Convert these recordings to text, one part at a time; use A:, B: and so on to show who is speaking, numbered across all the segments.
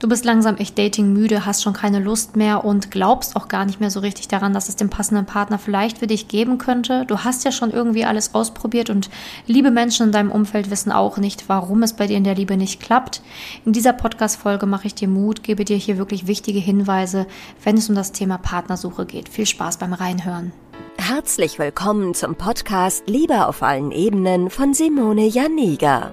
A: Du bist langsam echt dating müde, hast schon keine Lust mehr und glaubst auch gar nicht mehr so richtig daran, dass es den passenden Partner vielleicht für dich geben könnte. Du hast ja schon irgendwie alles ausprobiert und liebe Menschen in deinem Umfeld wissen auch nicht, warum es bei dir in der Liebe nicht klappt. In dieser Podcast-Folge mache ich dir Mut, gebe dir hier wirklich wichtige Hinweise, wenn es um das Thema Partnersuche geht. Viel Spaß beim Reinhören.
B: Herzlich willkommen zum Podcast Liebe auf allen Ebenen von Simone Janiga.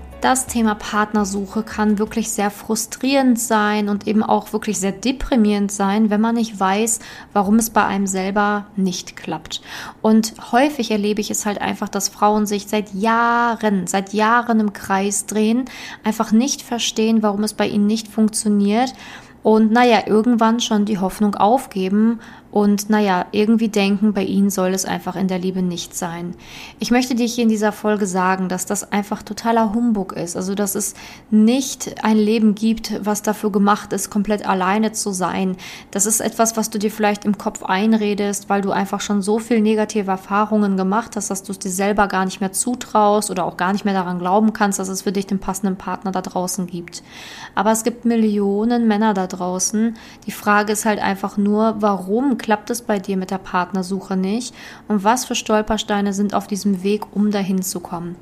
A: das Thema Partnersuche kann wirklich sehr frustrierend sein und eben auch wirklich sehr deprimierend sein, wenn man nicht weiß, warum es bei einem selber nicht klappt. Und häufig erlebe ich es halt einfach, dass Frauen sich seit Jahren, seit Jahren im Kreis drehen, einfach nicht verstehen, warum es bei ihnen nicht funktioniert und naja, irgendwann schon die Hoffnung aufgeben und naja, irgendwie denken, bei ihnen soll es einfach in der Liebe nicht sein. Ich möchte dir hier in dieser Folge sagen, dass das einfach totaler Humbug ist. Also, dass es nicht ein Leben gibt, was dafür gemacht ist, komplett alleine zu sein. Das ist etwas, was du dir vielleicht im Kopf einredest, weil du einfach schon so viel negative Erfahrungen gemacht hast, dass du es dir selber gar nicht mehr zutraust oder auch gar nicht mehr daran glauben kannst, dass es für dich den passenden Partner da draußen gibt. Aber es gibt Millionen Männer da draußen. Die Frage ist halt einfach nur, warum klappt es bei dir mit der Partnersuche nicht und was für Stolpersteine sind auf diesem Weg, um dahin zu kommen.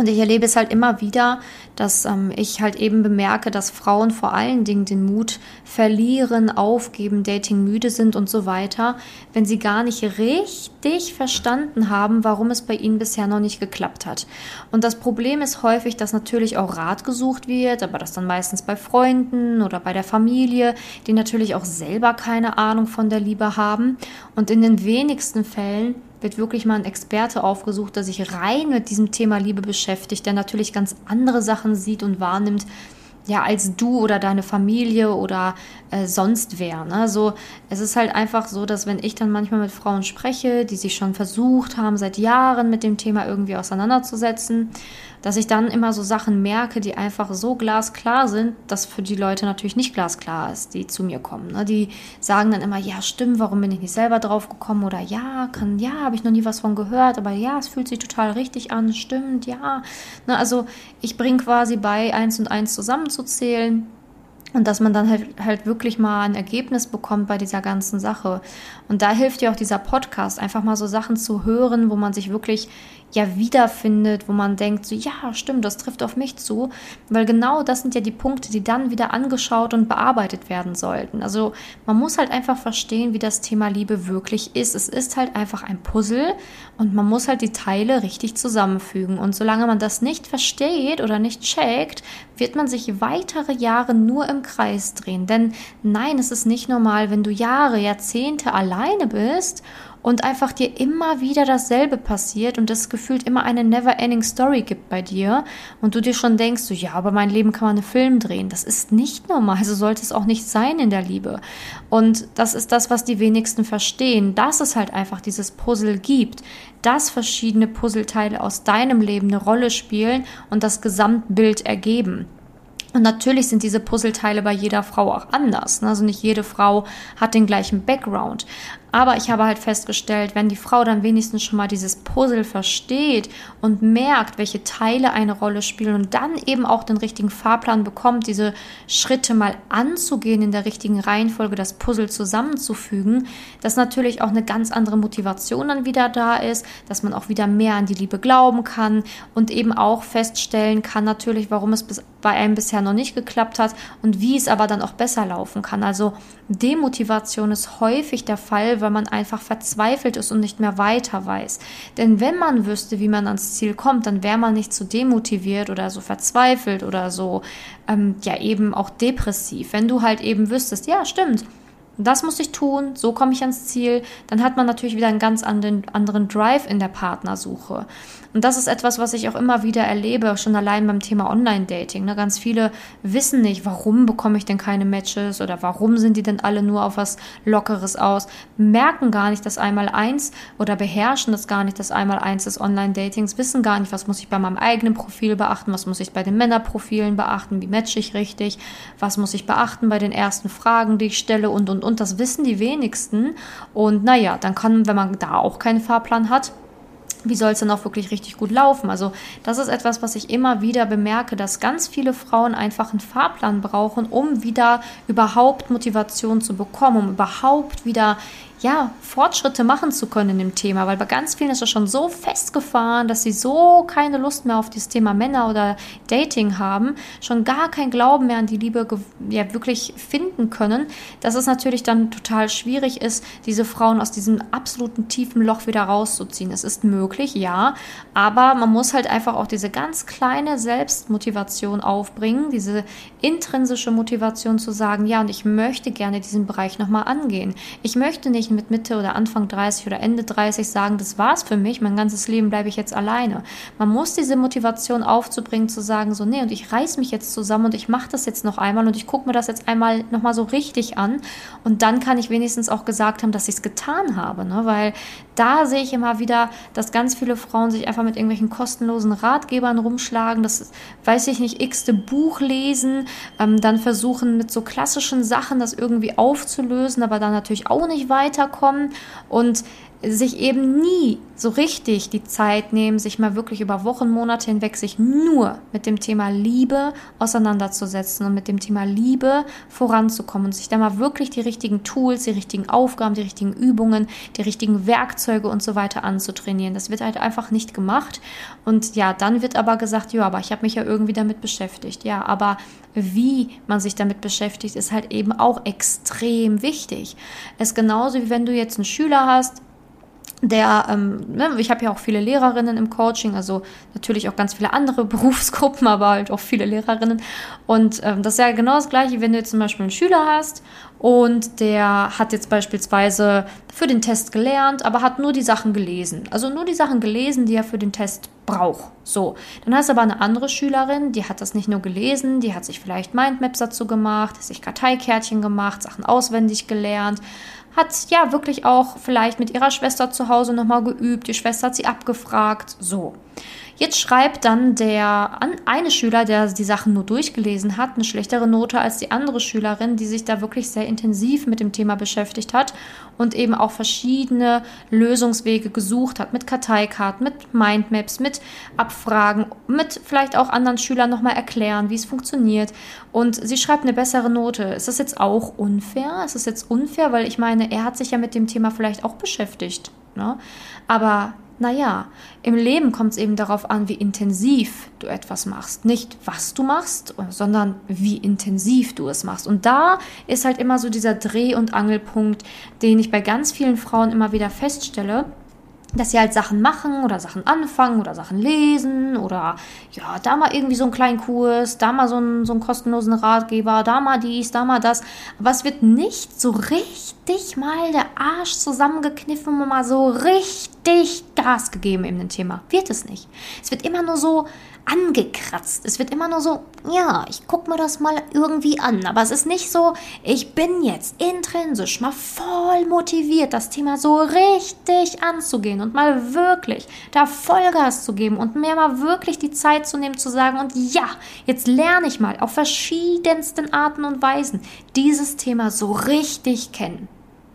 A: Und ich erlebe es halt immer wieder, dass ähm, ich halt eben bemerke, dass Frauen vor allen Dingen den Mut verlieren, aufgeben, Dating müde sind und so weiter, wenn sie gar nicht richtig verstanden haben, warum es bei ihnen bisher noch nicht geklappt hat. Und das Problem ist häufig, dass natürlich auch Rat gesucht wird, aber das dann meistens bei Freunden oder bei der Familie, die natürlich auch selber keine Ahnung von der Liebe haben. Und in den wenigsten Fällen wird wirklich mal ein Experte aufgesucht, der sich rein mit diesem Thema Liebe beschäftigt, der natürlich ganz andere Sachen sieht und wahrnimmt, ja, als du oder deine Familie oder äh, sonst wer. Ne? So, es ist halt einfach so, dass wenn ich dann manchmal mit Frauen spreche, die sich schon versucht haben, seit Jahren mit dem Thema irgendwie auseinanderzusetzen, dass ich dann immer so Sachen merke, die einfach so glasklar sind, dass für die Leute natürlich nicht glasklar ist, die zu mir kommen. Ne? Die sagen dann immer, ja, stimmt, warum bin ich nicht selber drauf gekommen? Oder ja, kann, ja, habe ich noch nie was von gehört, aber ja, es fühlt sich total richtig an, stimmt, ja. Ne? Also ich bringe quasi bei, eins und eins zusammenzuzählen und dass man dann halt, halt wirklich mal ein Ergebnis bekommt bei dieser ganzen Sache. Und da hilft dir auch dieser Podcast, einfach mal so Sachen zu hören, wo man sich wirklich ja wiederfindet, wo man denkt, so ja, stimmt, das trifft auf mich zu, weil genau das sind ja die Punkte, die dann wieder angeschaut und bearbeitet werden sollten. Also man muss halt einfach verstehen, wie das Thema Liebe wirklich ist. Es ist halt einfach ein Puzzle und man muss halt die Teile richtig zusammenfügen. Und solange man das nicht versteht oder nicht checkt, wird man sich weitere Jahre nur im Kreis drehen. Denn nein, es ist nicht normal, wenn du Jahre, Jahrzehnte alleine bist und einfach dir immer wieder dasselbe passiert und es gefühlt immer eine never-ending Story gibt bei dir und du dir schon denkst, so ja, aber mein Leben kann man einen Film drehen. Das ist nicht normal, so sollte es auch nicht sein in der Liebe. Und das ist das, was die wenigsten verstehen, dass es halt einfach dieses Puzzle gibt, dass verschiedene Puzzleteile aus deinem Leben eine Rolle spielen und das Gesamtbild ergeben. Und natürlich sind diese Puzzleteile bei jeder Frau auch anders. Ne? Also nicht jede Frau hat den gleichen Background. Aber ich habe halt festgestellt, wenn die Frau dann wenigstens schon mal dieses Puzzle versteht und merkt, welche Teile eine Rolle spielen und dann eben auch den richtigen Fahrplan bekommt, diese Schritte mal anzugehen, in der richtigen Reihenfolge das Puzzle zusammenzufügen, dass natürlich auch eine ganz andere Motivation dann wieder da ist, dass man auch wieder mehr an die Liebe glauben kann und eben auch feststellen kann natürlich, warum es bei einem bisher noch nicht geklappt hat und wie es aber dann auch besser laufen kann. Also Demotivation ist häufig der Fall, weil man einfach verzweifelt ist und nicht mehr weiter weiß. Denn wenn man wüsste, wie man ans Ziel kommt, dann wäre man nicht so demotiviert oder so verzweifelt oder so, ähm, ja eben auch depressiv. Wenn du halt eben wüsstest, ja stimmt, das muss ich tun, so komme ich ans Ziel, dann hat man natürlich wieder einen ganz anderen, anderen Drive in der Partnersuche. Und das ist etwas, was ich auch immer wieder erlebe, schon allein beim Thema Online-Dating. Ne? Ganz viele wissen nicht, warum bekomme ich denn keine Matches oder warum sind die denn alle nur auf was Lockeres aus, merken gar nicht das einmal eins oder beherrschen das gar nicht das einmal eins des Online-Datings, wissen gar nicht, was muss ich bei meinem eigenen Profil beachten, was muss ich bei den Männerprofilen beachten, wie matche ich richtig, was muss ich beachten bei den ersten Fragen, die ich stelle und, und, und. Das wissen die wenigsten. Und naja, dann kann, wenn man da auch keinen Fahrplan hat, wie soll es dann auch wirklich richtig gut laufen? Also das ist etwas, was ich immer wieder bemerke, dass ganz viele Frauen einfach einen Fahrplan brauchen, um wieder überhaupt Motivation zu bekommen, um überhaupt wieder ja, Fortschritte machen zu können in dem Thema, weil bei ganz vielen ist das schon so festgefahren, dass sie so keine Lust mehr auf das Thema Männer oder Dating haben, schon gar kein Glauben mehr an die Liebe ja, wirklich finden können, dass es natürlich dann total schwierig ist, diese Frauen aus diesem absoluten tiefen Loch wieder rauszuziehen. Es ist möglich, ja, aber man muss halt einfach auch diese ganz kleine Selbstmotivation aufbringen, diese intrinsische Motivation zu sagen, ja, und ich möchte gerne diesen Bereich nochmal angehen. Ich möchte nicht mit Mitte oder Anfang 30 oder Ende 30 sagen, das war's für mich, mein ganzes Leben bleibe ich jetzt alleine. Man muss diese Motivation aufzubringen, zu sagen, so, nee, und ich reiß mich jetzt zusammen und ich mache das jetzt noch einmal und ich gucke mir das jetzt einmal nochmal so richtig an. Und dann kann ich wenigstens auch gesagt haben, dass ich es getan habe, ne? weil da sehe ich immer wieder, dass ganz viele Frauen sich einfach mit irgendwelchen kostenlosen Ratgebern rumschlagen, das weiß ich nicht, x-te Buch lesen, ähm, dann versuchen mit so klassischen Sachen das irgendwie aufzulösen, aber dann natürlich auch nicht weiter weiterkommen. Und sich eben nie so richtig die Zeit nehmen, sich mal wirklich über Wochen, Monate hinweg sich nur mit dem Thema Liebe auseinanderzusetzen und mit dem Thema Liebe voranzukommen und sich da mal wirklich die richtigen Tools, die richtigen Aufgaben, die richtigen Übungen, die richtigen Werkzeuge und so weiter anzutrainieren. Das wird halt einfach nicht gemacht und ja, dann wird aber gesagt, ja, aber ich habe mich ja irgendwie damit beschäftigt. Ja, aber wie man sich damit beschäftigt, ist halt eben auch extrem wichtig. Es ist genauso wie wenn du jetzt einen Schüler hast, der, ähm, ne, ich habe ja auch viele Lehrerinnen im Coaching, also natürlich auch ganz viele andere Berufsgruppen, aber halt auch viele Lehrerinnen. Und ähm, das ist ja genau das Gleiche, wenn du jetzt zum Beispiel einen Schüler hast und der hat jetzt beispielsweise für den Test gelernt, aber hat nur die Sachen gelesen. Also nur die Sachen gelesen, die er für den Test braucht. So, dann hast du aber eine andere Schülerin, die hat das nicht nur gelesen, die hat sich vielleicht Mindmaps dazu gemacht, sich Karteikärtchen gemacht, Sachen auswendig gelernt hat ja wirklich auch vielleicht mit ihrer Schwester zu Hause nochmal geübt. Die Schwester hat sie abgefragt. So. Jetzt schreibt dann der eine Schüler, der die Sachen nur durchgelesen hat, eine schlechtere Note als die andere Schülerin, die sich da wirklich sehr intensiv mit dem Thema beschäftigt hat und eben auch verschiedene Lösungswege gesucht hat, mit Karteikarten, mit Mindmaps, mit Abfragen, mit vielleicht auch anderen Schülern nochmal erklären, wie es funktioniert. Und sie schreibt eine bessere Note. Ist das jetzt auch unfair? Ist das jetzt unfair? Weil ich meine, er hat sich ja mit dem Thema vielleicht auch beschäftigt. Ne? Aber naja, im Leben kommt es eben darauf an, wie intensiv du etwas machst. Nicht, was du machst, sondern wie intensiv du es machst. Und da ist halt immer so dieser Dreh- und Angelpunkt, den ich bei ganz vielen Frauen immer wieder feststelle dass sie halt Sachen machen oder Sachen anfangen oder Sachen lesen oder ja, da mal irgendwie so einen kleinen Kurs, da mal so einen, so einen kostenlosen Ratgeber, da mal dies, da mal das. Aber es wird nicht so richtig mal der Arsch zusammengekniffen und mal so richtig Gas gegeben in dem Thema. Wird es nicht. Es wird immer nur so angekratzt. Es wird immer nur so, ja, ich guck mir das mal irgendwie an. Aber es ist nicht so, ich bin jetzt intrinsisch mal voll motiviert, das Thema so richtig anzugehen und mal wirklich da Vollgas zu geben und mir mal wirklich die Zeit zu nehmen, zu sagen, und ja, jetzt lerne ich mal auf verschiedensten Arten und Weisen dieses Thema so richtig kennen.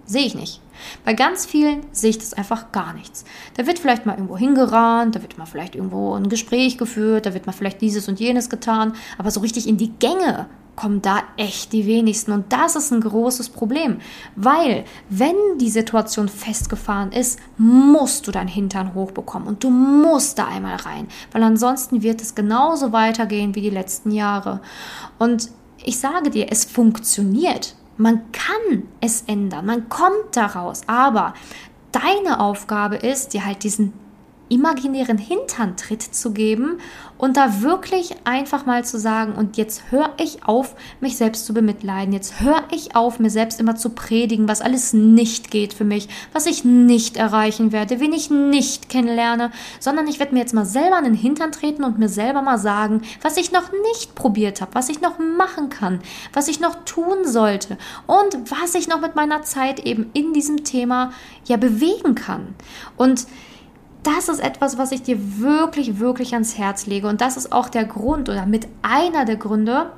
A: Sehe ich nicht. Bei ganz vielen sehe ich das einfach gar nichts. Da wird vielleicht mal irgendwo hingerannt, da wird mal vielleicht irgendwo ein Gespräch geführt, da wird mal vielleicht dieses und jenes getan, aber so richtig in die Gänge kommen da echt die wenigsten. Und das ist ein großes Problem, weil wenn die Situation festgefahren ist, musst du deinen Hintern hochbekommen und du musst da einmal rein, weil ansonsten wird es genauso weitergehen wie die letzten Jahre. Und ich sage dir, es funktioniert. Man kann es ändern, man kommt daraus, aber deine Aufgabe ist, dir halt diesen imaginären Hinterntritt zu geben und da wirklich einfach mal zu sagen, und jetzt höre ich auf, mich selbst zu bemitleiden. Jetzt höre ich auf, mir selbst immer zu predigen, was alles nicht geht für mich, was ich nicht erreichen werde, wen ich nicht kennenlerne, sondern ich werde mir jetzt mal selber an den Hintern treten und mir selber mal sagen, was ich noch nicht probiert habe, was ich noch machen kann, was ich noch tun sollte und was ich noch mit meiner Zeit eben in diesem Thema ja bewegen kann. Und das ist etwas, was ich dir wirklich, wirklich ans Herz lege. Und das ist auch der Grund oder mit einer der Gründe,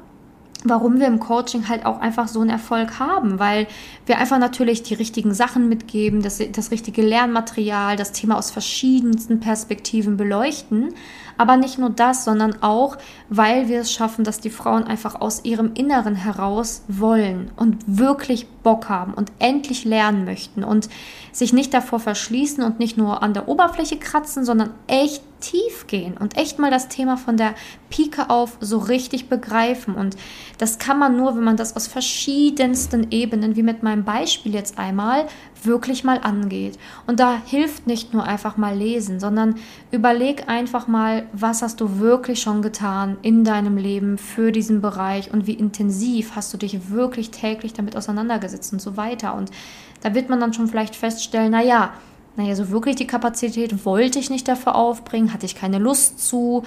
A: warum wir im Coaching halt auch einfach so einen Erfolg haben, weil wir einfach natürlich die richtigen Sachen mitgeben, das, das richtige Lernmaterial, das Thema aus verschiedensten Perspektiven beleuchten. Aber nicht nur das, sondern auch, weil wir es schaffen, dass die Frauen einfach aus ihrem Inneren heraus wollen und wirklich Bock haben und endlich lernen möchten und sich nicht davor verschließen und nicht nur an der Oberfläche kratzen, sondern echt tief gehen und echt mal das Thema von der Pike auf so richtig begreifen. Und das kann man nur, wenn man das aus verschiedensten Ebenen, wie mit meinem Beispiel jetzt einmal, wirklich mal angeht. Und da hilft nicht nur einfach mal lesen, sondern überleg einfach mal, was hast du wirklich schon getan in deinem Leben für diesen Bereich und wie intensiv hast du dich wirklich täglich damit auseinandergesetzt und so weiter. Und da wird man dann schon vielleicht feststellen, naja, naja, so wirklich die Kapazität wollte ich nicht dafür aufbringen, hatte ich keine Lust zu,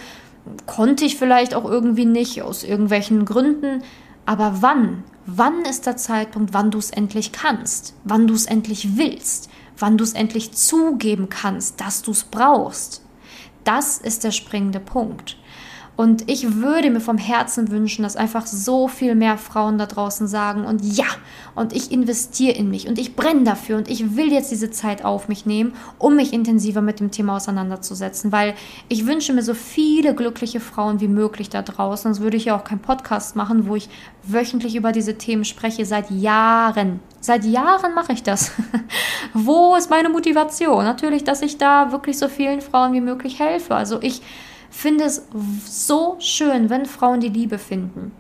A: konnte ich vielleicht auch irgendwie nicht aus irgendwelchen Gründen. Aber wann? Wann ist der Zeitpunkt, wann du es endlich kannst, wann du es endlich willst, wann du es endlich zugeben kannst, dass du es brauchst? Das ist der springende Punkt. Und ich würde mir vom Herzen wünschen, dass einfach so viel mehr Frauen da draußen sagen und ja, und ich investiere in mich und ich brenne dafür und ich will jetzt diese Zeit auf mich nehmen, um mich intensiver mit dem Thema auseinanderzusetzen, weil ich wünsche mir so viele glückliche Frauen wie möglich da draußen. Sonst würde ich ja auch keinen Podcast machen, wo ich wöchentlich über diese Themen spreche, seit Jahren. Seit Jahren mache ich das. Wo ist meine Motivation? Natürlich, dass ich da wirklich so vielen Frauen wie möglich helfe. Also ich finde es so schön, wenn Frauen die Liebe finden.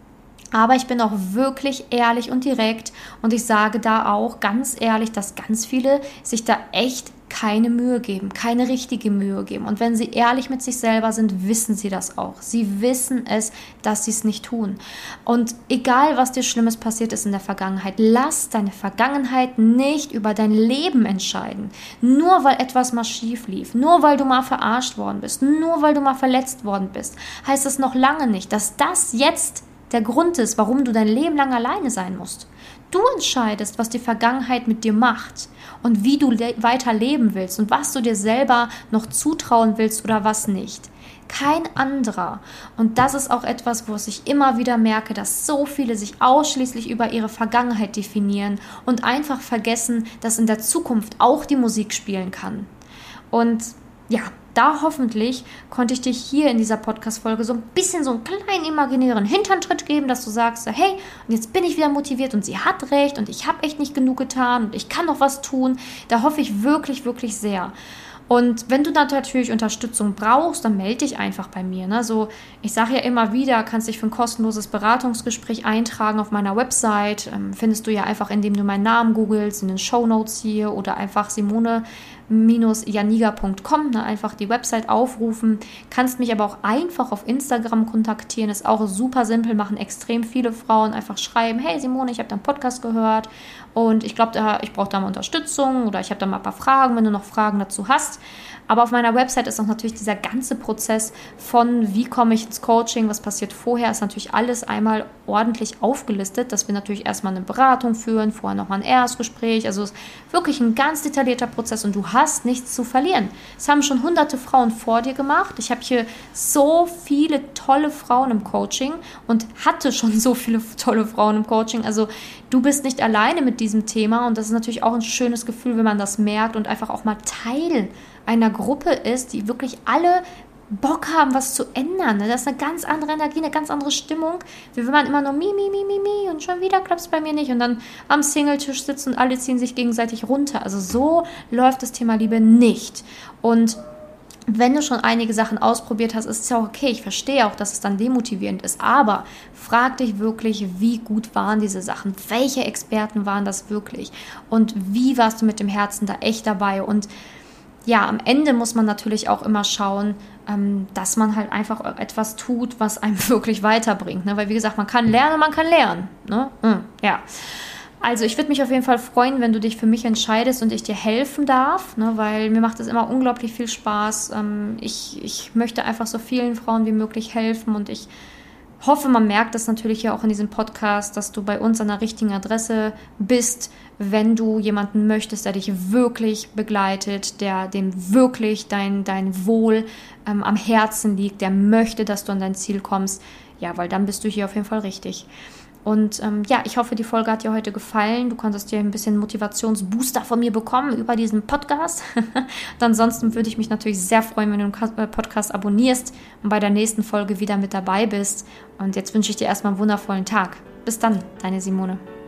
A: Aber ich bin auch wirklich ehrlich und direkt und ich sage da auch ganz ehrlich, dass ganz viele sich da echt keine Mühe geben, keine richtige Mühe geben. Und wenn sie ehrlich mit sich selber sind, wissen sie das auch. Sie wissen es, dass sie es nicht tun. Und egal, was dir Schlimmes passiert ist in der Vergangenheit, lass deine Vergangenheit nicht über dein Leben entscheiden. Nur weil etwas mal schief lief, nur weil du mal verarscht worden bist, nur weil du mal verletzt worden bist, heißt es noch lange nicht, dass das jetzt der Grund ist, warum du dein Leben lang alleine sein musst. Du entscheidest, was die Vergangenheit mit dir macht und wie du weiter leben willst und was du dir selber noch zutrauen willst oder was nicht. Kein anderer. Und das ist auch etwas, wo ich immer wieder merke, dass so viele sich ausschließlich über ihre Vergangenheit definieren und einfach vergessen, dass in der Zukunft auch die Musik spielen kann. Und ja, da hoffentlich konnte ich dich hier in dieser Podcast-Folge so ein bisschen so einen kleinen imaginären Hinterntritt geben, dass du sagst, hey, und jetzt bin ich wieder motiviert und sie hat recht und ich habe echt nicht genug getan und ich kann noch was tun. Da hoffe ich wirklich, wirklich sehr. Und wenn du dann natürlich Unterstützung brauchst, dann melde dich einfach bei mir. Ne? So, ich sage ja immer wieder, kannst dich für ein kostenloses Beratungsgespräch eintragen auf meiner Website. Ähm, findest du ja einfach, indem du meinen Namen googelst, in den Show Notes hier oder einfach Simone janiga.com, ne, einfach die Website aufrufen. Kannst mich aber auch einfach auf Instagram kontaktieren, ist auch super simpel, machen extrem viele Frauen. Einfach schreiben, hey Simone, ich habe deinen Podcast gehört und ich glaube, ich brauche da mal Unterstützung oder ich habe da mal ein paar Fragen, wenn du noch Fragen dazu hast. Aber auf meiner Website ist auch natürlich dieser ganze Prozess von, wie komme ich ins Coaching, was passiert vorher, ist natürlich alles einmal ordentlich aufgelistet, dass wir natürlich erstmal eine Beratung führen, vorher nochmal ein Erstgespräch. Also es ist wirklich ein ganz detaillierter Prozess und du hast nichts zu verlieren. Es haben schon hunderte Frauen vor dir gemacht. Ich habe hier so viele tolle Frauen im Coaching und hatte schon so viele tolle Frauen im Coaching. Also du bist nicht alleine mit diesem Thema und das ist natürlich auch ein schönes Gefühl, wenn man das merkt und einfach auch mal Teil einer Gruppe ist, die wirklich alle Bock haben, was zu ändern. Ne? Das ist eine ganz andere Energie, eine ganz andere Stimmung, wie wenn man immer nur mi, mi, mi, mi, mi und schon wieder klappt es bei mir nicht und dann am Singletisch sitzt und alle ziehen sich gegenseitig runter. Also so läuft das Thema Liebe nicht. Und wenn du schon einige Sachen ausprobiert hast, ist es ja auch okay. Ich verstehe auch, dass es dann demotivierend ist. Aber frag dich wirklich, wie gut waren diese Sachen? Welche Experten waren das wirklich? Und wie warst du mit dem Herzen da echt dabei? Und ja, am Ende muss man natürlich auch immer schauen, ähm, dass man halt einfach etwas tut, was einem wirklich weiterbringt. Ne? Weil wie gesagt, man kann lernen, man kann lernen. Ne? Hm, ja. Also ich würde mich auf jeden Fall freuen, wenn du dich für mich entscheidest und ich dir helfen darf, ne, weil mir macht es immer unglaublich viel Spaß. Ähm, ich, ich möchte einfach so vielen Frauen wie möglich helfen und ich hoffe, man merkt das natürlich ja auch in diesem Podcast, dass du bei uns an der richtigen Adresse bist, wenn du jemanden möchtest, der dich wirklich begleitet, der dem wirklich dein, dein Wohl ähm, am Herzen liegt, der möchte, dass du an dein Ziel kommst. Ja, weil dann bist du hier auf jeden Fall richtig. Und ähm, ja, ich hoffe, die Folge hat dir heute gefallen. Du konntest dir ein bisschen Motivationsbooster von mir bekommen über diesen Podcast. und ansonsten würde ich mich natürlich sehr freuen, wenn du den äh, Podcast abonnierst und bei der nächsten Folge wieder mit dabei bist. Und jetzt wünsche ich dir erstmal einen wundervollen Tag. Bis dann, deine Simone.